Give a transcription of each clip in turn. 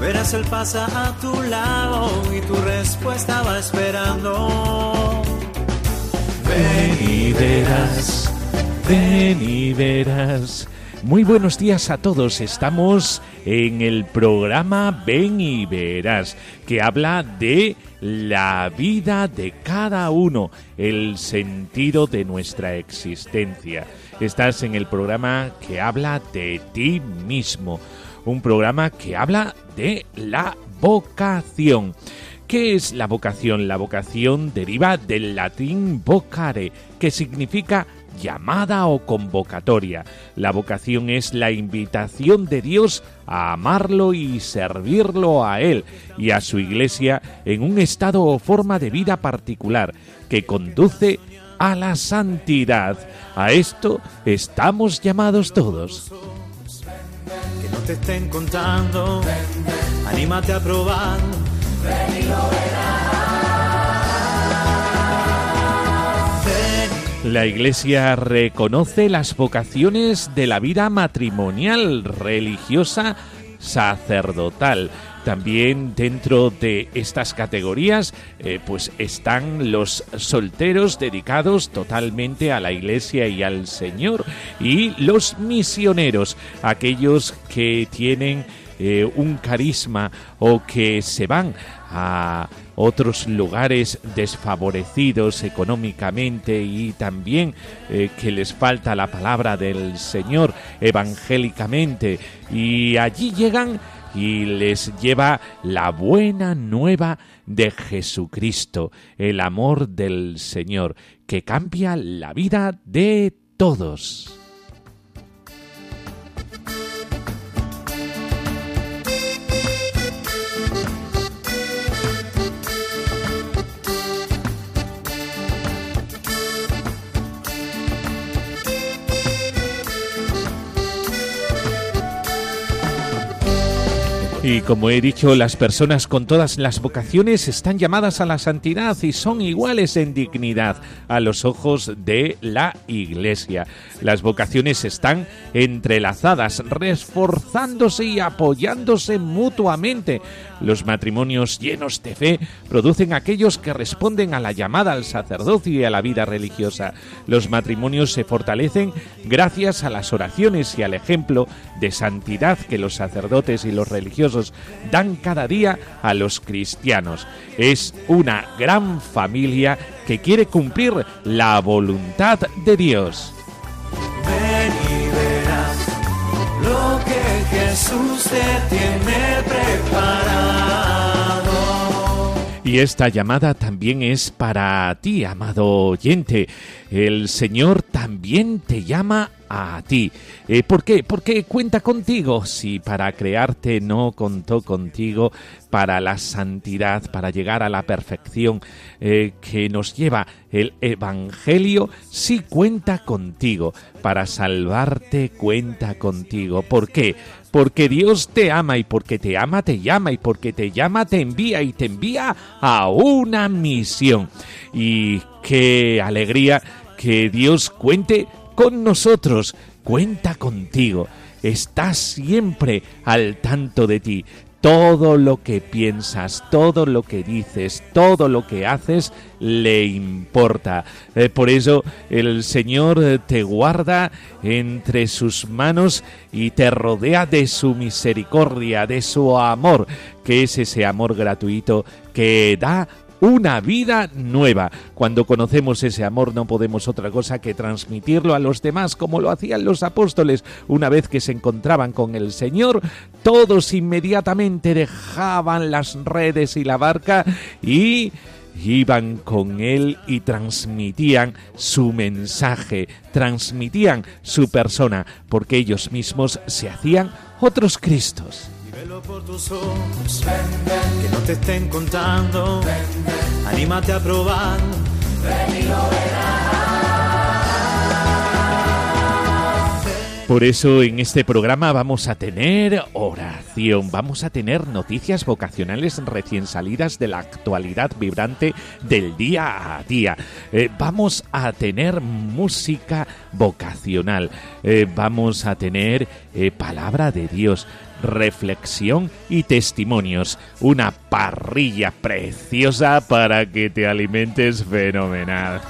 verás él pasa a tu lado y tu respuesta va esperando. Ven y verás, ven y verás. Muy buenos días a todos. Estamos en el programa Ven y Verás, que habla de la vida de cada uno, el sentido de nuestra existencia. Estás en el programa que habla de ti mismo, un programa que habla de la vocación. ¿Qué es la vocación? La vocación deriva del latín vocare, que significa llamada o convocatoria. La vocación es la invitación de Dios a amarlo y servirlo a Él y a su iglesia en un estado o forma de vida particular que conduce a la santidad. A esto estamos llamados todos. Te estén contando, anímate a probar. La Iglesia reconoce las vocaciones de la vida matrimonial, religiosa, sacerdotal. También dentro de estas categorías, eh, pues están los solteros dedicados totalmente a la Iglesia y al Señor y los misioneros, aquellos que tienen eh, un carisma o que se van a otros lugares desfavorecidos económicamente y también eh, que les falta la palabra del Señor evangélicamente. Y allí llegan y les lleva la buena nueva de Jesucristo, el amor del Señor, que cambia la vida de todos. Y como he dicho, las personas con todas las vocaciones están llamadas a la santidad y son iguales en dignidad a los ojos de la Iglesia. Las vocaciones están entrelazadas, reforzándose y apoyándose mutuamente. Los matrimonios llenos de fe producen aquellos que responden a la llamada al sacerdocio y a la vida religiosa. Los matrimonios se fortalecen gracias a las oraciones y al ejemplo de santidad que los sacerdotes y los religiosos dan cada día a los cristianos. Es una gran familia que quiere cumplir la voluntad de Dios. Ven y verás lo que Jesús te tiene preparado. Y esta llamada también es para ti, amado oyente. El Señor también te llama a ti. Eh, ¿Por qué? Porque cuenta contigo. Si para crearte no contó contigo, para la santidad, para llegar a la perfección eh, que nos lleva el Evangelio, sí cuenta contigo. Para salvarte cuenta contigo. ¿Por qué? Porque Dios te ama y porque te ama te llama y porque te llama te envía y te envía a una misión. Y qué alegría que Dios cuente con nosotros, cuenta contigo, está siempre al tanto de ti. Todo lo que piensas, todo lo que dices, todo lo que haces le importa. Eh, por eso el Señor te guarda entre sus manos y te rodea de su misericordia, de su amor, que es ese amor gratuito que da una vida nueva. Cuando conocemos ese amor no podemos otra cosa que transmitirlo a los demás como lo hacían los apóstoles. Una vez que se encontraban con el Señor, todos inmediatamente dejaban las redes y la barca y iban con él y transmitían su mensaje, transmitían su persona, porque ellos mismos se hacían otros Cristos. Por que no te estén contando, anímate a probar. Por eso en este programa vamos a tener oración, vamos a tener noticias vocacionales recién salidas de la actualidad vibrante del día a día. Eh, vamos a tener música vocacional, eh, vamos a tener eh, palabra de Dios, reflexión y testimonios. Una parrilla preciosa para que te alimentes fenomenal.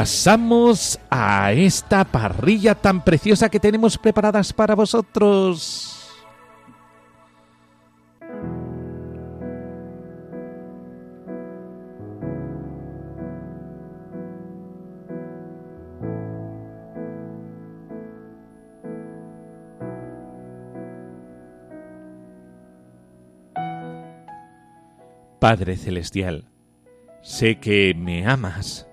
pasamos a esta parrilla tan preciosa que tenemos preparadas para vosotros. Padre Celestial, sé que me amas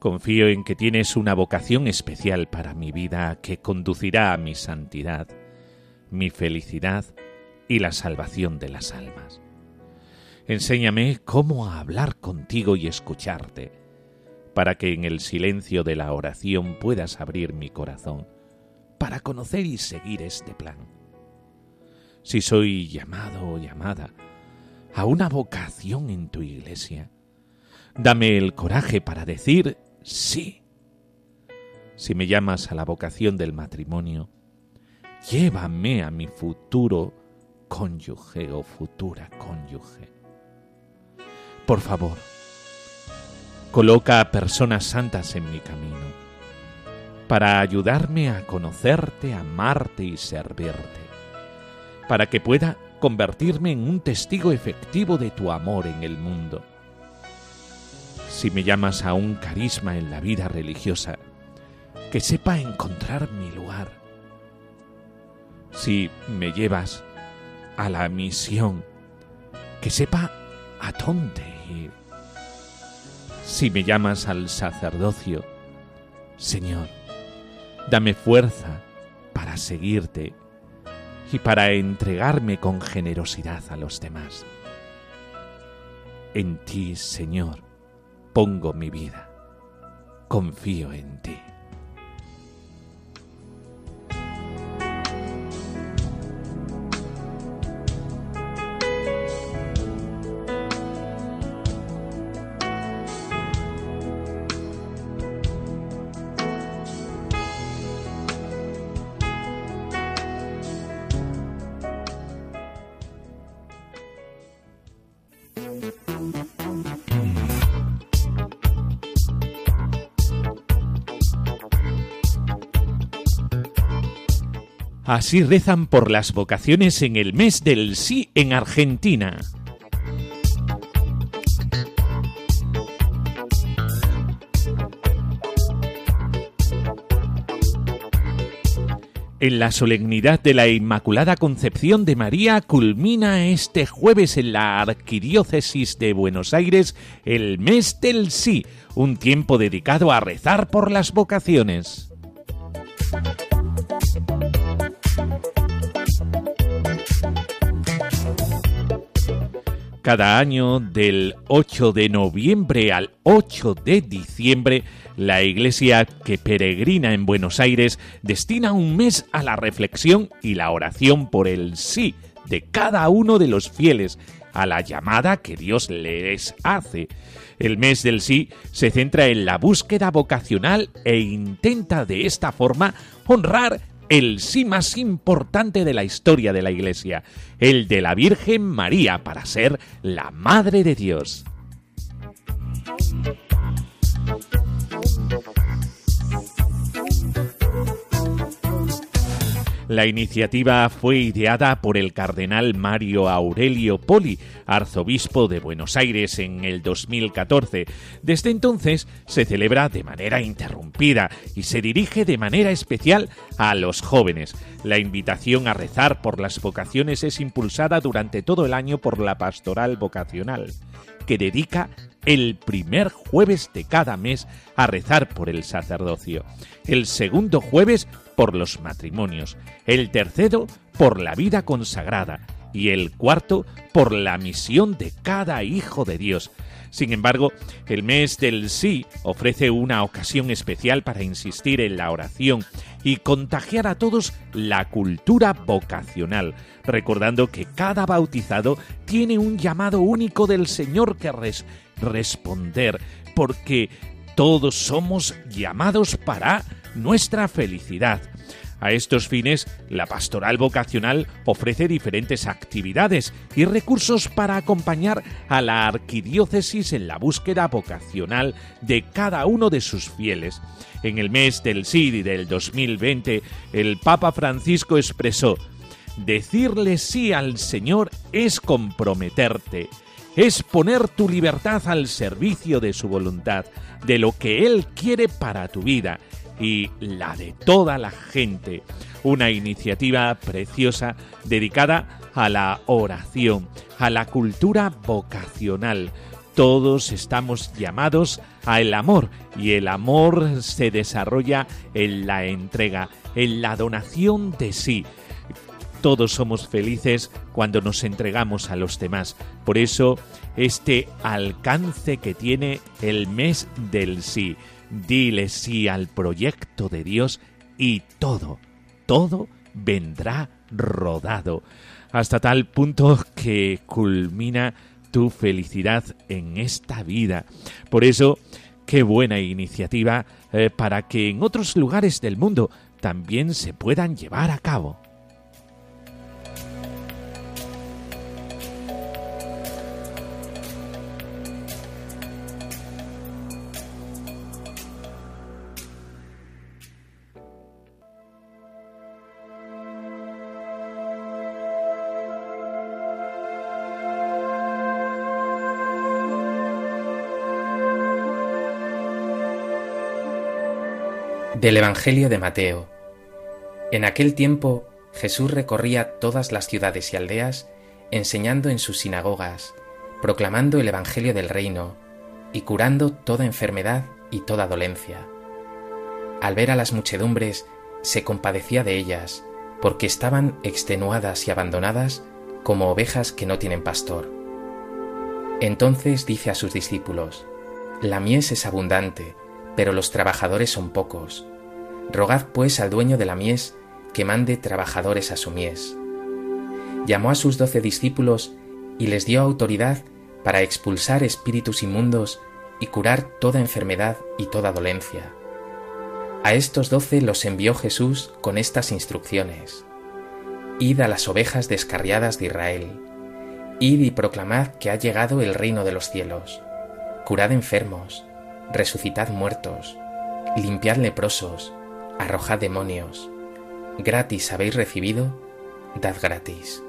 Confío en que tienes una vocación especial para mi vida que conducirá a mi santidad, mi felicidad y la salvación de las almas. Enséñame cómo hablar contigo y escucharte, para que en el silencio de la oración puedas abrir mi corazón, para conocer y seguir este plan. Si soy llamado o llamada a una vocación en tu iglesia, dame el coraje para decir sí. Si me llamas a la vocación del matrimonio, llévame a mi futuro cónyuge o futura cónyuge. Por favor, coloca a personas santas en mi camino para ayudarme a conocerte, amarte y servirte, para que pueda convertirme en un testigo efectivo de tu amor en el mundo si me llamas a un carisma en la vida religiosa, que sepa encontrar mi lugar. Si me llevas a la misión, que sepa a dónde ir. Si me llamas al sacerdocio, Señor, dame fuerza para seguirte y para entregarme con generosidad a los demás. En ti, Señor, pongo mi vida. Confío en ti. Así rezan por las vocaciones en el mes del sí en Argentina. En la solemnidad de la Inmaculada Concepción de María culmina este jueves en la Arquidiócesis de Buenos Aires el mes del sí, un tiempo dedicado a rezar por las vocaciones. Cada año, del 8 de noviembre al 8 de diciembre, la iglesia que peregrina en Buenos Aires destina un mes a la reflexión y la oración por el sí de cada uno de los fieles a la llamada que Dios les hace. El mes del sí se centra en la búsqueda vocacional e intenta de esta forma honrar el sí más importante de la historia de la Iglesia, el de la Virgen María para ser la Madre de Dios. La iniciativa fue ideada por el cardenal Mario Aurelio Poli, arzobispo de Buenos Aires en el 2014. Desde entonces se celebra de manera interrumpida y se dirige de manera especial a los jóvenes. La invitación a rezar por las vocaciones es impulsada durante todo el año por la pastoral vocacional, que dedica el primer jueves de cada mes a rezar por el sacerdocio, el segundo jueves por los matrimonios, el tercero por la vida consagrada. Y el cuarto por la misión de cada hijo de Dios. Sin embargo, el mes del sí ofrece una ocasión especial para insistir en la oración y contagiar a todos la cultura vocacional, recordando que cada bautizado tiene un llamado único del Señor que responder, porque todos somos llamados para nuestra felicidad. A estos fines, la pastoral vocacional ofrece diferentes actividades y recursos para acompañar a la arquidiócesis en la búsqueda vocacional de cada uno de sus fieles. En el mes del SID del 2020, el Papa Francisco expresó, Decirle sí al Señor es comprometerte es poner tu libertad al servicio de su voluntad, de lo que Él quiere para tu vida y la de toda la gente. Una iniciativa preciosa dedicada a la oración, a la cultura vocacional. Todos estamos llamados al amor y el amor se desarrolla en la entrega, en la donación de sí. Todos somos felices cuando nos entregamos a los demás. Por eso, este alcance que tiene el mes del sí. Dile sí al proyecto de Dios y todo, todo vendrá rodado. Hasta tal punto que culmina tu felicidad en esta vida. Por eso, qué buena iniciativa eh, para que en otros lugares del mundo también se puedan llevar a cabo. Del Evangelio de Mateo. En aquel tiempo Jesús recorría todas las ciudades y aldeas, enseñando en sus sinagogas, proclamando el Evangelio del reino y curando toda enfermedad y toda dolencia. Al ver a las muchedumbres, se compadecía de ellas, porque estaban extenuadas y abandonadas como ovejas que no tienen pastor. Entonces dice a sus discípulos, La mies es abundante, pero los trabajadores son pocos. Rogad pues al dueño de la mies que mande trabajadores a su mies. Llamó a sus doce discípulos y les dio autoridad para expulsar espíritus inmundos y curar toda enfermedad y toda dolencia. A estos doce los envió Jesús con estas instrucciones. Id a las ovejas descarriadas de Israel. Id y proclamad que ha llegado el reino de los cielos. Curad enfermos, resucitad muertos, limpiad leprosos, arrojad demonios. Gratis habéis recibido, dad gratis.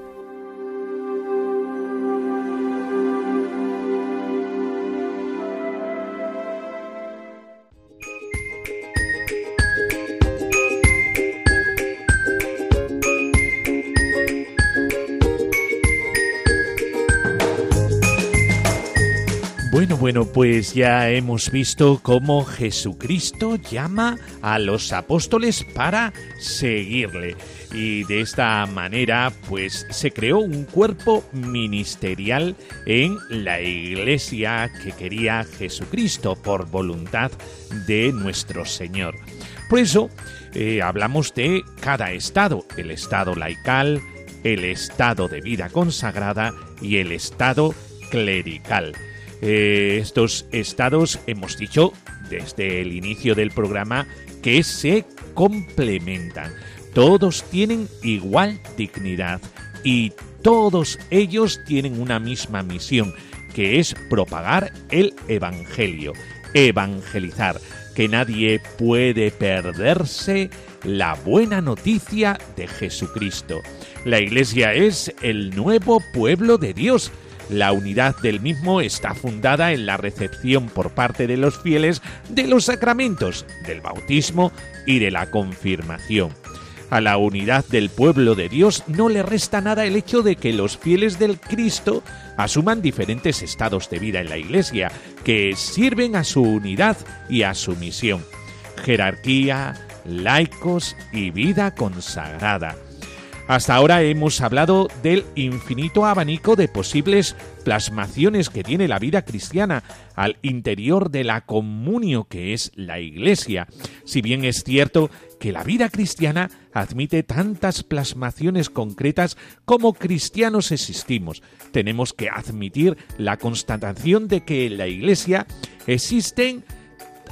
Bueno, bueno, pues ya hemos visto cómo Jesucristo llama a los apóstoles para seguirle. Y de esta manera, pues se creó un cuerpo ministerial en la iglesia que quería Jesucristo por voluntad de nuestro Señor. Por eso eh, hablamos de cada estado, el estado laical, el estado de vida consagrada y el estado clerical. Eh, estos estados, hemos dicho desde el inicio del programa, que se complementan. Todos tienen igual dignidad y todos ellos tienen una misma misión, que es propagar el Evangelio, evangelizar, que nadie puede perderse la buena noticia de Jesucristo. La Iglesia es el nuevo pueblo de Dios. La unidad del mismo está fundada en la recepción por parte de los fieles de los sacramentos, del bautismo y de la confirmación. A la unidad del pueblo de Dios no le resta nada el hecho de que los fieles del Cristo asuman diferentes estados de vida en la Iglesia, que sirven a su unidad y a su misión. Jerarquía, laicos y vida consagrada. Hasta ahora hemos hablado del infinito abanico de posibles plasmaciones que tiene la vida cristiana al interior de la comunio que es la Iglesia. Si bien es cierto que la vida cristiana admite tantas plasmaciones concretas como cristianos existimos, tenemos que admitir la constatación de que en la Iglesia existen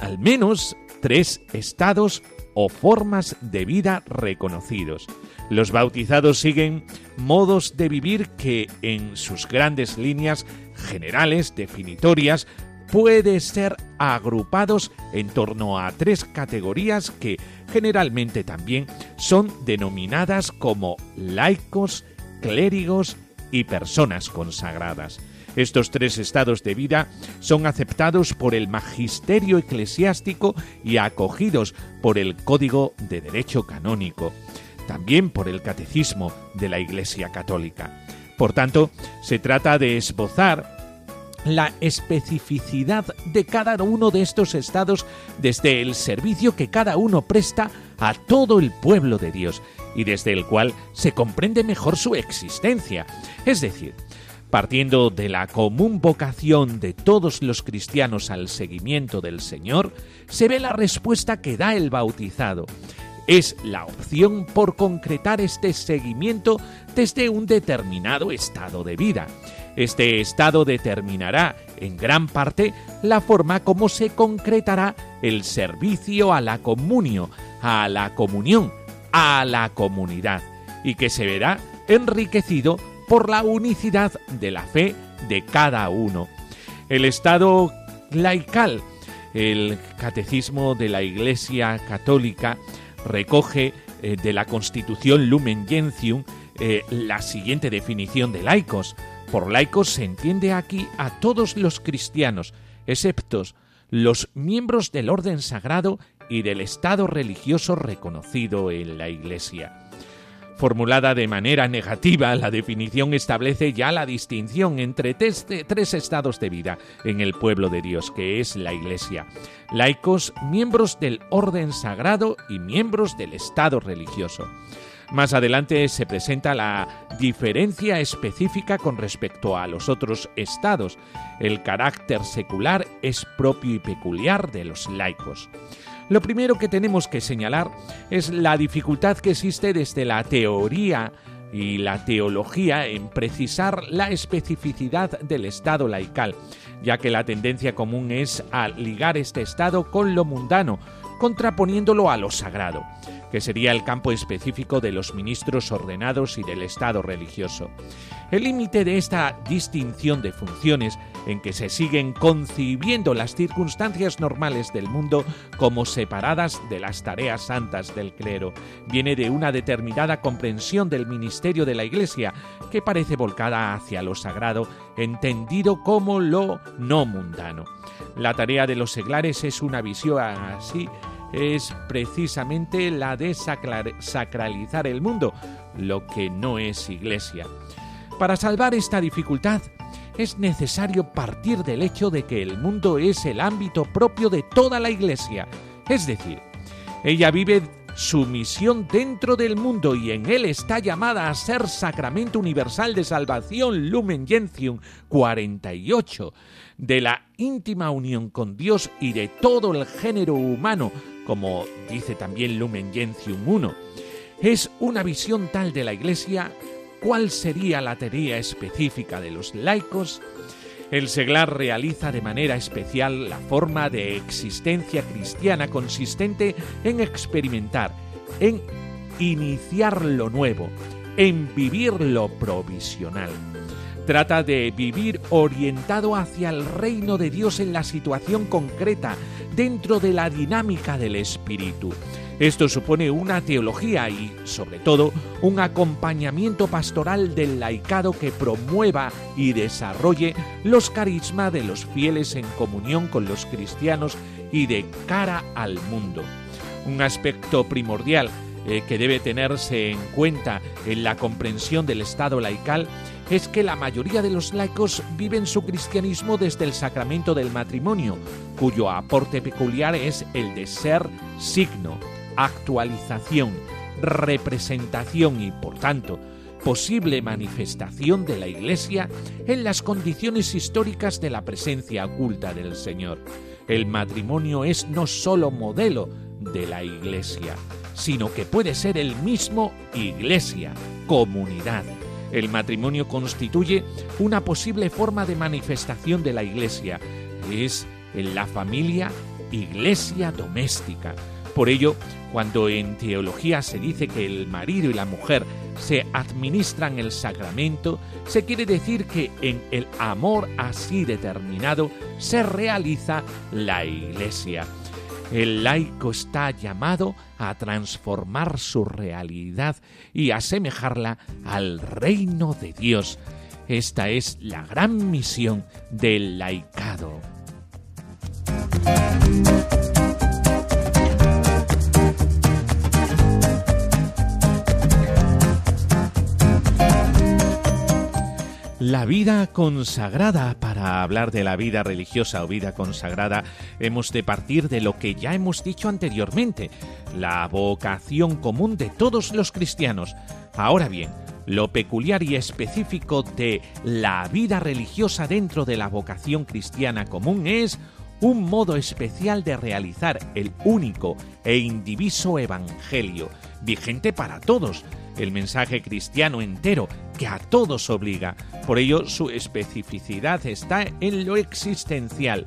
al menos tres estados o formas de vida reconocidos. Los bautizados siguen modos de vivir que en sus grandes líneas generales definitorias puede ser agrupados en torno a tres categorías que generalmente también son denominadas como laicos, clérigos y personas consagradas. Estos tres estados de vida son aceptados por el magisterio eclesiástico y acogidos por el Código de Derecho Canónico también por el catecismo de la Iglesia Católica. Por tanto, se trata de esbozar la especificidad de cada uno de estos estados desde el servicio que cada uno presta a todo el pueblo de Dios y desde el cual se comprende mejor su existencia. Es decir, partiendo de la común vocación de todos los cristianos al seguimiento del Señor, se ve la respuesta que da el bautizado es la opción por concretar este seguimiento desde un determinado estado de vida. Este estado determinará en gran parte la forma como se concretará el servicio a la comunio, a la comunión, a la comunidad, y que se verá enriquecido por la unicidad de la fe de cada uno. El estado laical, el catecismo de la Iglesia Católica, recoge eh, de la Constitución Lumen Gentium eh, la siguiente definición de laicos. Por laicos se entiende aquí a todos los cristianos, excepto los miembros del orden sagrado y del estado religioso reconocido en la Iglesia. Formulada de manera negativa, la definición establece ya la distinción entre tres, estados de vida en el pueblo de Dios, que es la Iglesia. Laicos, miembros del orden sagrado y miembros del estado religioso. Más adelante se presenta la diferencia específica con respecto a los otros estados. El carácter secular es propio y peculiar de los laicos. Lo primero que tenemos que señalar es la dificultad que existe desde la teoría y la teología en precisar la especificidad del Estado laical, ya que la tendencia común es a ligar este Estado con lo mundano, contraponiéndolo a lo sagrado, que sería el campo específico de los ministros ordenados y del Estado religioso. El límite de esta distinción de funciones en que se siguen concibiendo las circunstancias normales del mundo como separadas de las tareas santas del clero viene de una determinada comprensión del ministerio de la Iglesia que parece volcada hacia lo sagrado, entendido como lo no mundano. La tarea de los seglares es una visión así es precisamente la de sacralizar el mundo, lo que no es iglesia. Para salvar esta dificultad, es necesario partir del hecho de que el mundo es el ámbito propio de toda la Iglesia, es decir, ella vive su misión dentro del mundo y en él está llamada a ser sacramento universal de salvación Lumen Gentium 48, de la íntima unión con Dios y de todo el género humano, como dice también Lumen Gentium 1. Es una visión tal de la Iglesia cuál sería la tarea específica de los laicos, el seglar realiza de manera especial la forma de existencia cristiana consistente en experimentar, en iniciar lo nuevo, en vivir lo provisional. Trata de vivir orientado hacia el reino de Dios en la situación concreta, dentro de la dinámica del Espíritu. Esto supone una teología y, sobre todo, un acompañamiento pastoral del laicado que promueva y desarrolle los carismas de los fieles en comunión con los cristianos y de cara al mundo. Un aspecto primordial eh, que debe tenerse en cuenta en la comprensión del Estado laical es que la mayoría de los laicos viven su cristianismo desde el sacramento del matrimonio, cuyo aporte peculiar es el de ser signo, actualización, representación y, por tanto, posible manifestación de la Iglesia en las condiciones históricas de la presencia oculta del Señor. El matrimonio es no sólo modelo de la Iglesia, sino que puede ser el mismo Iglesia, comunidad. El matrimonio constituye una posible forma de manifestación de la Iglesia. Es en la familia iglesia doméstica. Por ello, cuando en teología se dice que el marido y la mujer se administran el sacramento, se quiere decir que en el amor así determinado se realiza la iglesia. El laico está llamado a transformar su realidad y asemejarla al reino de Dios. Esta es la gran misión del laicado. La vida consagrada. Para hablar de la vida religiosa o vida consagrada, hemos de partir de lo que ya hemos dicho anteriormente, la vocación común de todos los cristianos. Ahora bien, lo peculiar y específico de la vida religiosa dentro de la vocación cristiana común es un modo especial de realizar el único e indiviso Evangelio, vigente para todos, el mensaje cristiano entero que a todos obliga. Por ello, su especificidad está en lo existencial.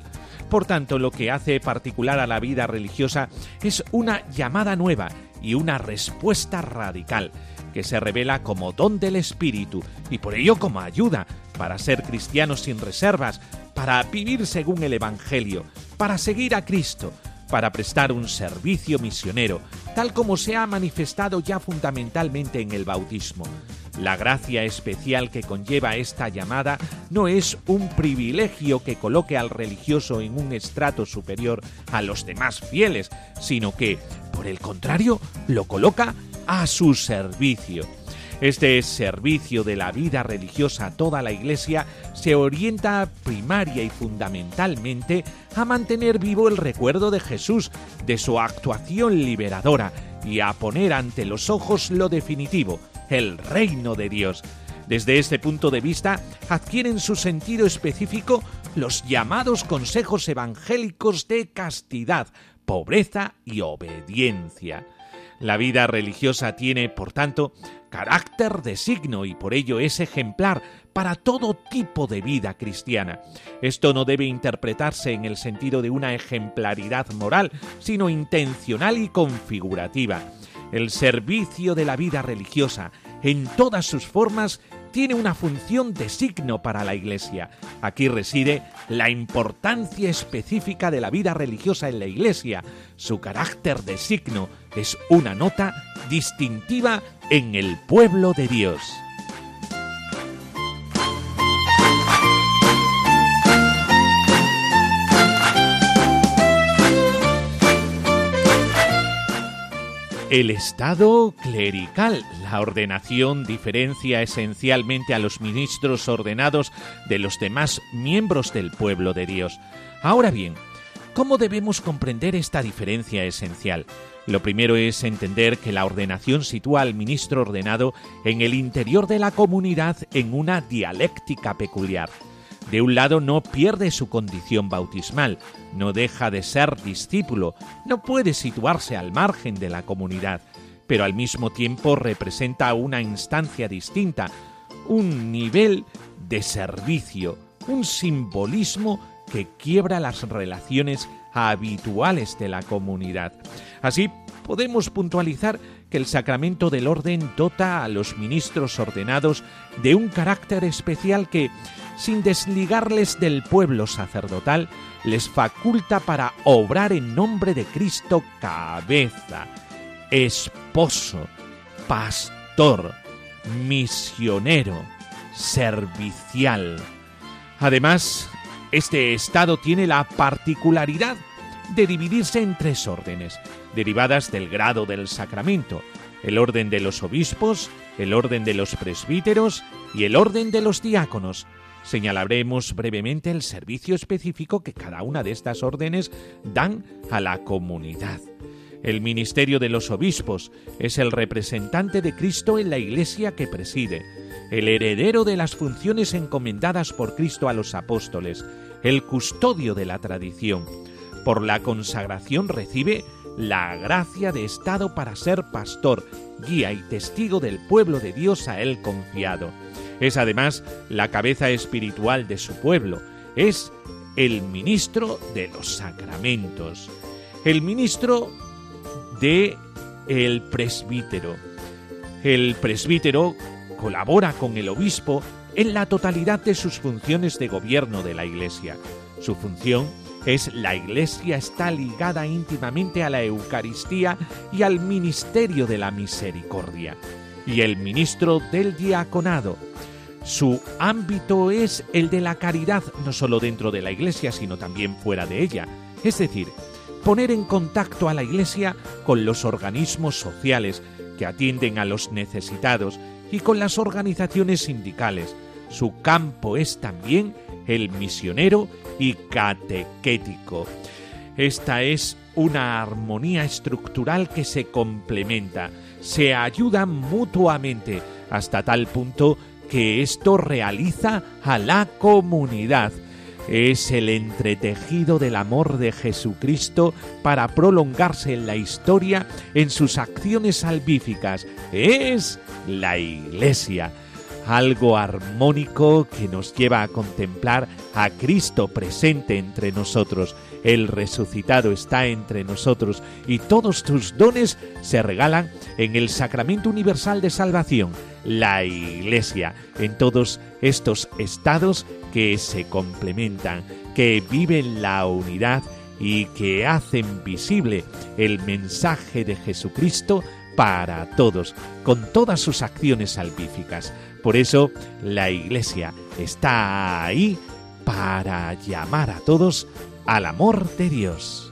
Por tanto, lo que hace particular a la vida religiosa es una llamada nueva y una respuesta radical, que se revela como don del Espíritu y por ello como ayuda para ser cristianos sin reservas, para vivir según el Evangelio, para seguir a Cristo, para prestar un servicio misionero, tal como se ha manifestado ya fundamentalmente en el bautismo. La gracia especial que conlleva esta llamada no es un privilegio que coloque al religioso en un estrato superior a los demás fieles, sino que, por el contrario, lo coloca a su servicio. Este servicio de la vida religiosa a toda la Iglesia se orienta primaria y fundamentalmente a mantener vivo el recuerdo de Jesús, de su actuación liberadora y a poner ante los ojos lo definitivo, el reino de Dios. Desde este punto de vista, adquieren su sentido específico los llamados consejos evangélicos de castidad, pobreza y obediencia. La vida religiosa tiene, por tanto, carácter de signo y por ello es ejemplar para todo tipo de vida cristiana. Esto no debe interpretarse en el sentido de una ejemplaridad moral, sino intencional y configurativa. El servicio de la vida religiosa, en todas sus formas, tiene una función de signo para la Iglesia. Aquí reside la importancia específica de la vida religiosa en la Iglesia. Su carácter de signo es una nota distintiva en el pueblo de Dios. El estado clerical. La ordenación diferencia esencialmente a los ministros ordenados de los demás miembros del pueblo de Dios. Ahora bien, ¿cómo debemos comprender esta diferencia esencial? Lo primero es entender que la ordenación sitúa al ministro ordenado en el interior de la comunidad en una dialéctica peculiar. De un lado no pierde su condición bautismal, no deja de ser discípulo, no puede situarse al margen de la comunidad, pero al mismo tiempo representa una instancia distinta, un nivel de servicio, un simbolismo que quiebra las relaciones habituales de la comunidad. Así podemos puntualizar que el sacramento del orden dota a los ministros ordenados de un carácter especial que, sin desligarles del pueblo sacerdotal, les faculta para obrar en nombre de Cristo cabeza. esposo, pastor, misionero, servicial. Además, este estado tiene la particularidad de dividirse en tres órdenes, derivadas del grado del sacramento, el orden de los obispos, el orden de los presbíteros y el orden de los diáconos. Señalaremos brevemente el servicio específico que cada una de estas órdenes dan a la comunidad. El ministerio de los obispos es el representante de Cristo en la iglesia que preside, el heredero de las funciones encomendadas por Cristo a los apóstoles, el custodio de la tradición. Por la consagración recibe la gracia de Estado para ser pastor, guía y testigo del pueblo de Dios a él confiado. Es además la cabeza espiritual de su pueblo, es el ministro de los sacramentos, el ministro de el presbítero. El presbítero colabora con el obispo en la totalidad de sus funciones de gobierno de la Iglesia. Su función es la Iglesia está ligada íntimamente a la Eucaristía y al ministerio de la misericordia. Y el ministro del diaconado. Su ámbito es el de la caridad, no solo dentro de la Iglesia, sino también fuera de ella. Es decir, poner en contacto a la Iglesia con los organismos sociales que atienden a los necesitados y con las organizaciones sindicales. Su campo es también el misionero y catequético. Esta es una armonía estructural que se complementa, se ayudan mutuamente hasta tal punto que esto realiza a la comunidad. Es el entretejido del amor de Jesucristo para prolongarse en la historia en sus acciones salvíficas. Es la Iglesia algo armónico que nos lleva a contemplar a Cristo presente entre nosotros. El resucitado está entre nosotros y todos tus dones se regalan en el sacramento universal de salvación, la Iglesia, en todos estos estados que se complementan, que viven la unidad y que hacen visible el mensaje de Jesucristo para todos, con todas sus acciones salvíficas. Por eso la Iglesia está ahí para llamar a todos al amor de Dios.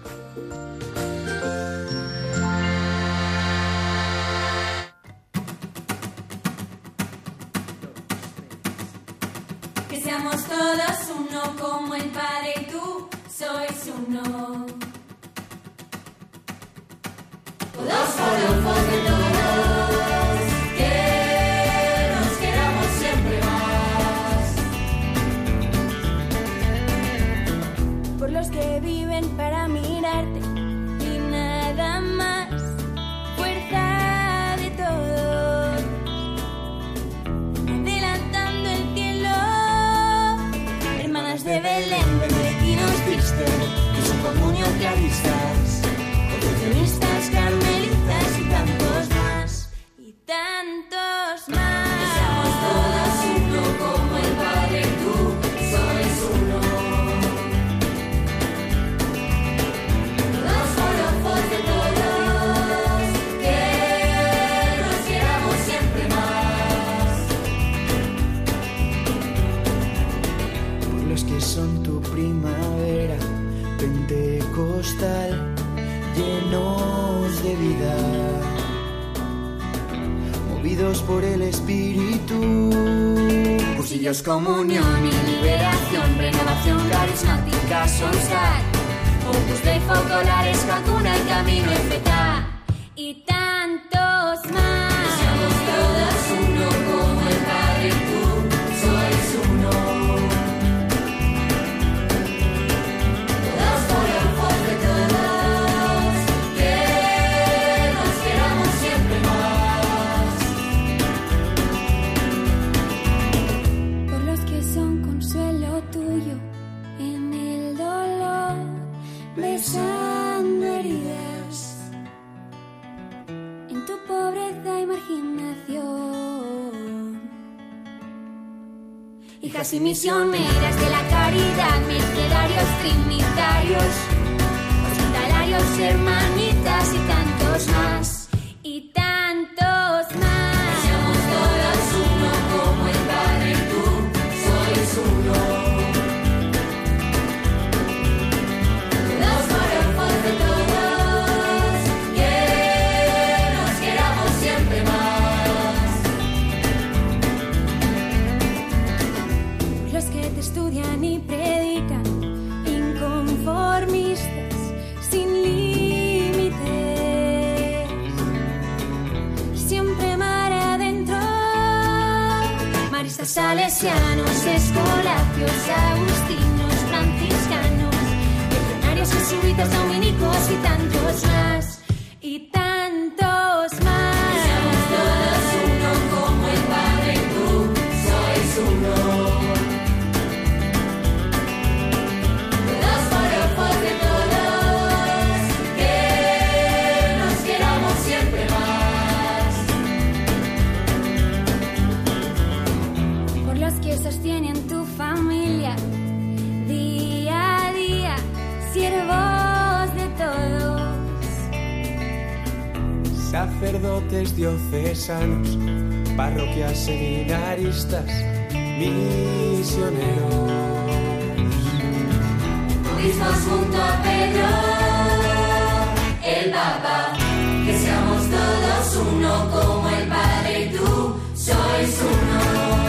Que seamos todos uno como el Padre y tú sois uno. Todos por el Espíritu. Cursillos, comunión y liberación, renovación carismática, solstar, opus dei focolares, vacuna y camino feta misioneras de la caridad, mercedarios trinitarios, hospitalarios, hermanitas salesianos, escolapios, agustinos, franciscanos, legionarios, jesuitas, dominicos y tantos más. Sacerdotes diocesanos, parroquias seminaristas, misioneros. Tuvimos junto a Pedro, el Papa, que seamos todos uno como el Padre y tú sois uno.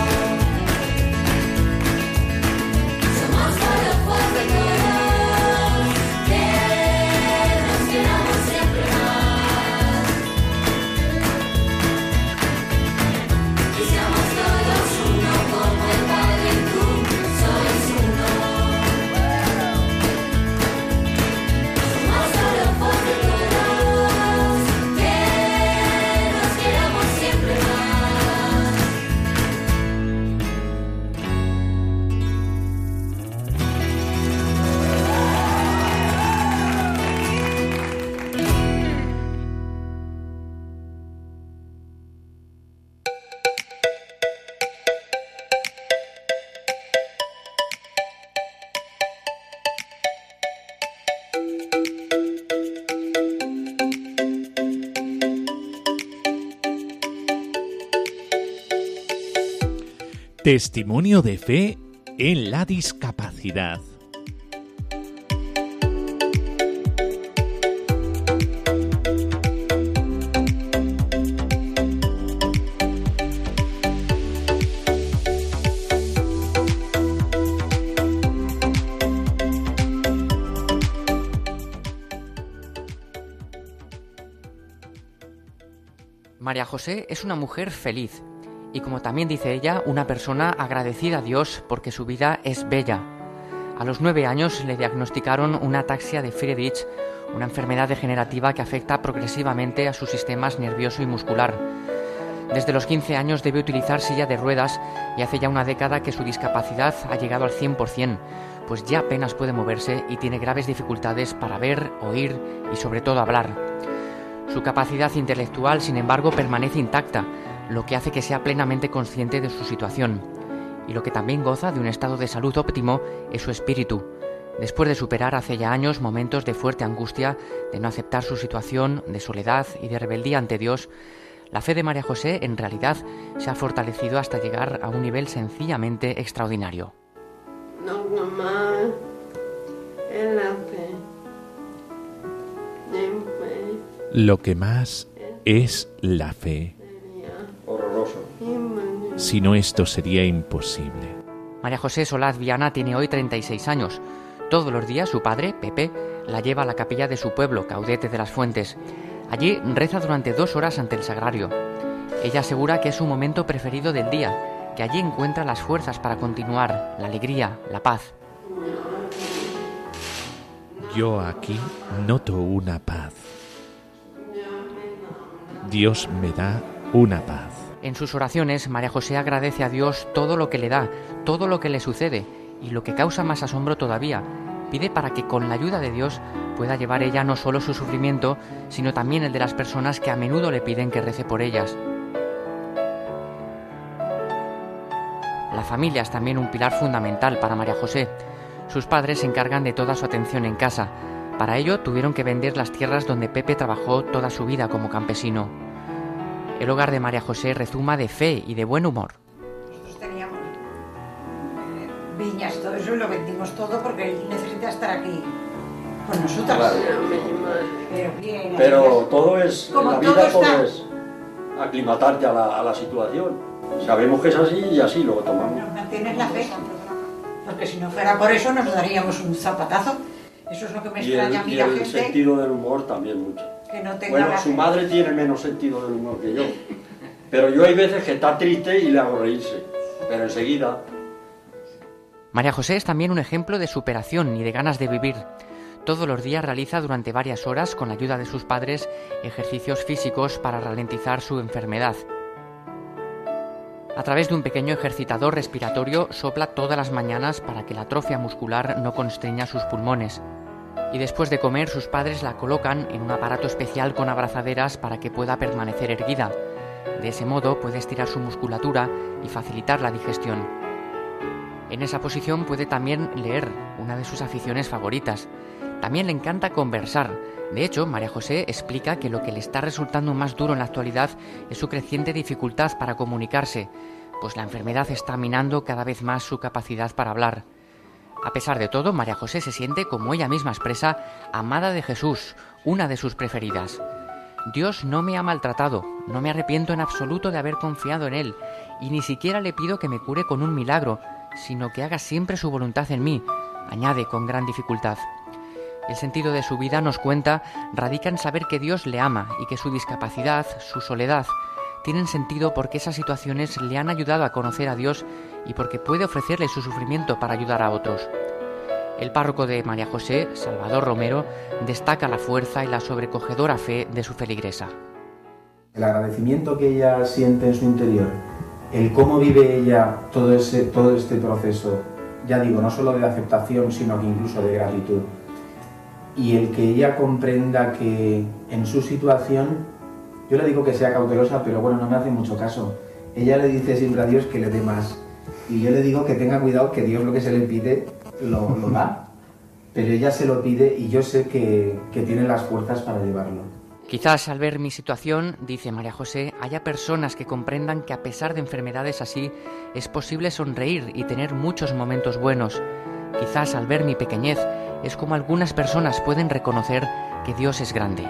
Testimonio de fe en la discapacidad. María José es una mujer feliz y como también dice ella, una persona agradecida a Dios porque su vida es bella. A los nueve años le diagnosticaron una ataxia de Friedrich, una enfermedad degenerativa que afecta progresivamente a sus sistemas nervioso y muscular. Desde los 15 años debe utilizar silla de ruedas y hace ya una década que su discapacidad ha llegado al 100%, pues ya apenas puede moverse y tiene graves dificultades para ver, oír y sobre todo hablar. Su capacidad intelectual, sin embargo, permanece intacta, lo que hace que sea plenamente consciente de su situación. Y lo que también goza de un estado de salud óptimo es su espíritu. Después de superar hace ya años momentos de fuerte angustia, de no aceptar su situación, de soledad y de rebeldía ante Dios, la fe de María José en realidad se ha fortalecido hasta llegar a un nivel sencillamente extraordinario. No, mamá, en la fe. En fe. Lo que más es la fe. Si no, esto sería imposible. María José Solaz Viana tiene hoy 36 años. Todos los días su padre, Pepe, la lleva a la capilla de su pueblo, Caudete de las Fuentes. Allí reza durante dos horas ante el sagrario. Ella asegura que es su momento preferido del día, que allí encuentra las fuerzas para continuar, la alegría, la paz. Yo aquí noto una paz. Dios me da una paz. En sus oraciones, María José agradece a Dios todo lo que le da, todo lo que le sucede, y lo que causa más asombro todavía, pide para que con la ayuda de Dios pueda llevar ella no solo su sufrimiento, sino también el de las personas que a menudo le piden que rece por ellas. La familia es también un pilar fundamental para María José. Sus padres se encargan de toda su atención en casa. Para ello tuvieron que vender las tierras donde Pepe trabajó toda su vida como campesino. El hogar de María José rezuma de fe y de buen humor. Nosotros teníamos eh, viñas, todo eso, y lo vendimos todo porque él necesita estar aquí con nosotros. Claro. Pero bien, Pero todo es, en Como la vida todo todo, es aclimatarte a la, a la situación. Sabemos que es así y así lo tomamos. nos mantienes la fe. Porque si no fuera por eso nos daríamos un zapatazo. Eso es lo que me Y extraña a el, mí y la el gente sentido del humor también mucho. Que no tenga Bueno, su madre tiene menos sentido del humor que yo. Pero yo hay veces que está triste y le hago reírse. Pero enseguida, María José es también un ejemplo de superación y de ganas de vivir. Todos los días realiza durante varias horas, con la ayuda de sus padres, ejercicios físicos para ralentizar su enfermedad. A través de un pequeño ejercitador respiratorio sopla todas las mañanas para que la atrofia muscular no constriña sus pulmones. Y después de comer sus padres la colocan en un aparato especial con abrazaderas para que pueda permanecer erguida. De ese modo puede estirar su musculatura y facilitar la digestión. En esa posición puede también leer, una de sus aficiones favoritas. También le encanta conversar. De hecho, María José explica que lo que le está resultando más duro en la actualidad es su creciente dificultad para comunicarse, pues la enfermedad está minando cada vez más su capacidad para hablar. A pesar de todo, María José se siente, como ella misma expresa, amada de Jesús, una de sus preferidas. Dios no me ha maltratado, no me arrepiento en absoluto de haber confiado en Él, y ni siquiera le pido que me cure con un milagro, sino que haga siempre su voluntad en mí, añade con gran dificultad. El sentido de su vida, nos cuenta, radica en saber que Dios le ama y que su discapacidad, su soledad, tienen sentido porque esas situaciones le han ayudado a conocer a Dios y porque puede ofrecerle su sufrimiento para ayudar a otros. El párroco de María José, Salvador Romero, destaca la fuerza y la sobrecogedora fe de su feligresa. El agradecimiento que ella siente en su interior, el cómo vive ella todo, ese, todo este proceso, ya digo, no solo de aceptación, sino que incluso de gratitud. Y el que ella comprenda que en su situación, yo le digo que sea cautelosa, pero bueno, no me hace mucho caso. Ella le dice siempre a Dios que le dé más. Y yo le digo que tenga cuidado, que Dios lo que se le pide lo, lo da. Pero ella se lo pide y yo sé que, que tiene las fuerzas para llevarlo. Quizás al ver mi situación, dice María José, haya personas que comprendan que a pesar de enfermedades así, es posible sonreír y tener muchos momentos buenos. Quizás al ver mi pequeñez, es como algunas personas pueden reconocer que Dios es grande.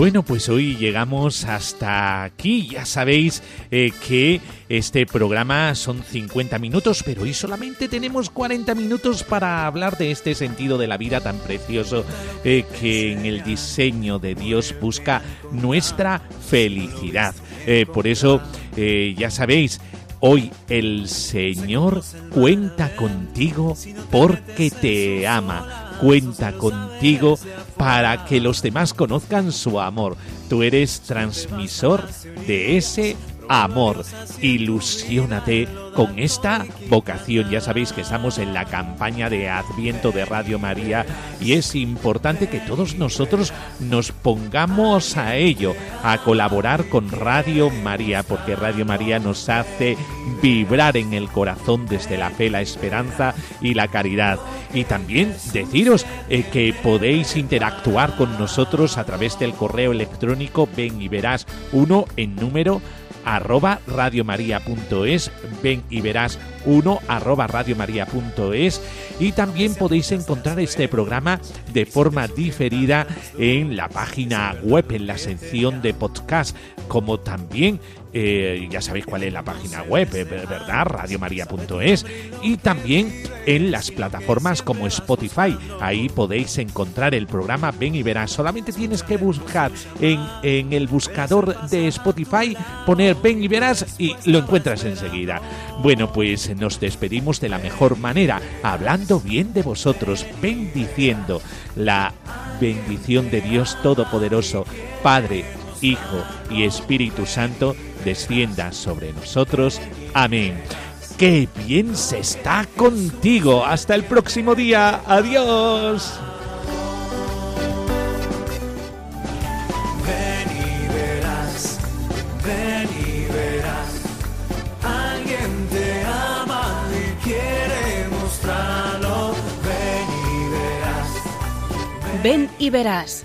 Bueno, pues hoy llegamos hasta aquí. Ya sabéis eh, que este programa son 50 minutos, pero hoy solamente tenemos 40 minutos para hablar de este sentido de la vida tan precioso eh, que en el diseño de Dios busca nuestra felicidad. Eh, por eso, ya sabéis, Hoy el Señor cuenta contigo porque te ama. Cuenta contigo para que los demás conozcan su amor. Tú eres transmisor de ese amor. Ilusiónate con esta vocación. Ya sabéis que estamos en la campaña de Adviento de Radio María y es importante que todos nosotros nos pongamos a ello, a colaborar con Radio María, porque Radio María nos hace vibrar en el corazón desde la fe, la esperanza y la caridad. Y también deciros eh, que podéis interactuar con nosotros a través del correo electrónico ven y verás uno en número arroba radiomaria.es ven y verás uno arroba radiomaria.es y también podéis encontrar este programa de forma diferida en la página web en la sección de podcast como también eh, ya sabéis cuál es la página web, eh, ¿verdad? radiomaria.es y también en las plataformas como Spotify. Ahí podéis encontrar el programa Ven y Verás. Solamente tienes que buscar en, en el buscador de Spotify, poner Ven y Verás y lo encuentras enseguida. Bueno, pues nos despedimos de la mejor manera, hablando bien de vosotros, bendiciendo la bendición de Dios Todopoderoso, Padre, Hijo y Espíritu Santo, descienda sobre nosotros. Amén. ¡Qué bien se está contigo! Hasta el próximo día. Adiós. Ven y verás,